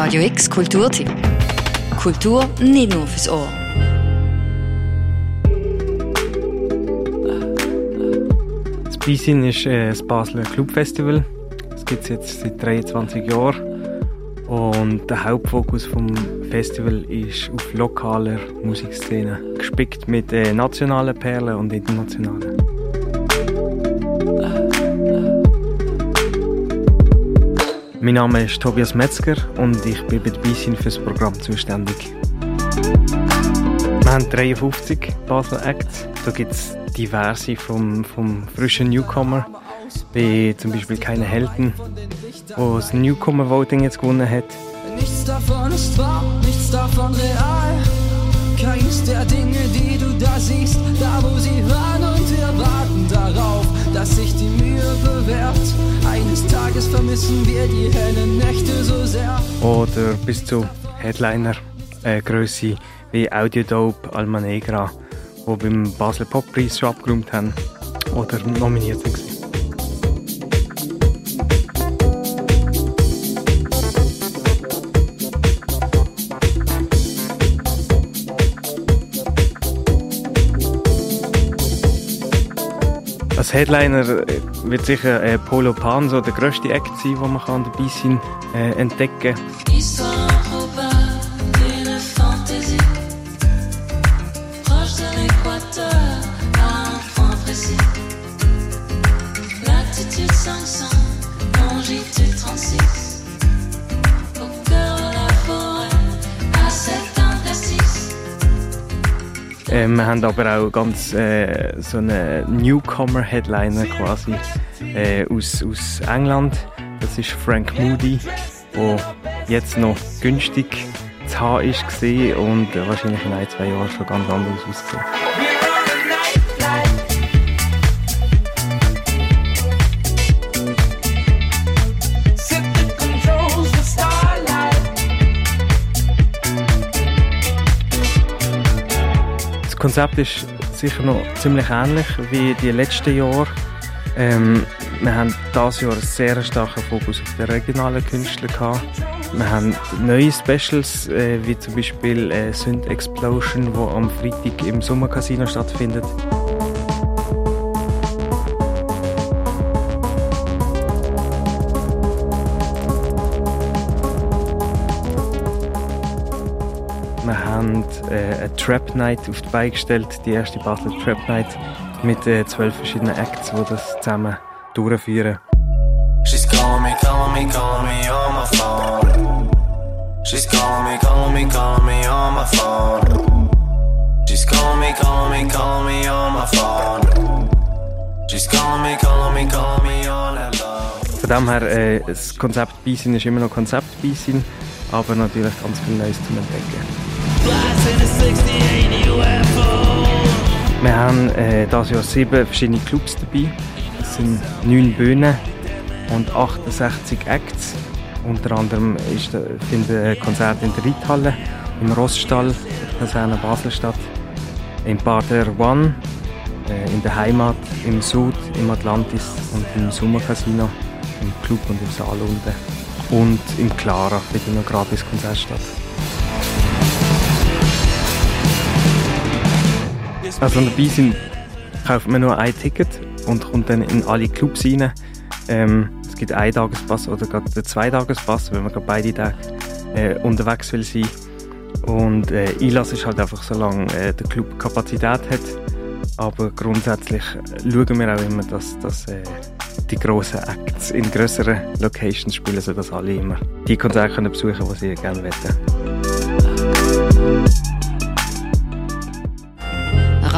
Radio X Kulturtipp. Kultur nicht nur fürs Ohr. Das Beisin ist äh, das Basler Clubfestival. Das gibt es jetzt seit 23 Jahren. Und der Hauptfokus vom Festival ist auf lokaler Musikszene, gespickt mit äh, nationalen Perlen und internationalen. Mein Name ist Tobias Metzger und ich bin bei Beisin für das Programm zuständig. Wir haben 53 Basel Acts. Da gibt es diverse vom, vom frischen Newcomer, wie zum Beispiel Keine Helden, wo das Newcomer Voting jetzt gewonnen hat. Nichts davon ist wahr, nichts davon real. Keins der Dinge, die du da siehst, da wo sie waren und wir warten darauf, dass sich die Mühe bewährt. Eines Tages vermissen wir die hellen Nächte so sehr. Oder bis zu Headliner äh, Größe wie Audiodope, Alma Negra, die beim Basel Poppreis schon abgeräumt haben oder nominiert sind. Als Headliner äh, wird sicher äh, Polo Pan so der grösste Act sein, den man kann dabei sein äh, entdecken. Histoire improbable d'une fantaisie Proche de l'équateur à un point précis Latitude 500, longitude 36 Äh, wir haben aber auch ganz äh, so einen Newcomer-Headliner quasi äh, aus, aus England. Das ist Frank Moody, der jetzt noch günstig zu haben ist und wahrscheinlich in ein, zwei Jahren schon ganz anders aussieht. Konzept ist sicher noch ziemlich ähnlich wie die letzten Jahre. Ähm, wir haben dieses Jahr einen sehr starken Fokus auf die regionalen Künstler gehabt. Wir haben neue Specials, äh, wie zum Beispiel äh, Synth Explosion, wo am Freitag im Sommercasino stattfindet. Wir haben äh, eine Trap Night auf die Beine gestellt, die erste Basel Trap Night mit äh, zwölf verschiedenen Acts, die das zusammen durchführen. She's calling me, calling me, calling me on my phone. She's calling me, calling me, calling me on my phone. She's calling me, calling me, calling me on my phone. She's calling me, calling me, calling me on that phone. Von dem her, äh, das Konzept Beisin ist immer noch Konzept Beisin, aber natürlich ganz viel Neues zum Entdecken. Wir haben äh, dieses Jahr sieben verschiedene Clubs dabei. Es sind neun Bühnen und 68 Acts. Unter anderem ist, da- finden Konzerte in der Reithalle, im Roststall, der Kaserne Basel statt, im Bader One, äh, in der Heimat, im Sud, im Atlantis und im Sommercasino, im Club und im Saal unten. Und im Clara findet noch gratis Konzert statt. Also dabei sind, kauft man nur ein Ticket und kommt dann in alle Clubs rein. Ähm, es gibt einen Tagespass oder gerade einen Zweitagespass, wenn man gerade beide Tage äh, unterwegs will sein. Und äh, Einlass ist halt einfach, solange äh, der Club Kapazität hat. Aber grundsätzlich schauen wir auch immer, dass, dass äh, die grossen Acts in grösseren Locations spielen, sodass alle immer die Konzerte besuchen können, die sie gerne möchten.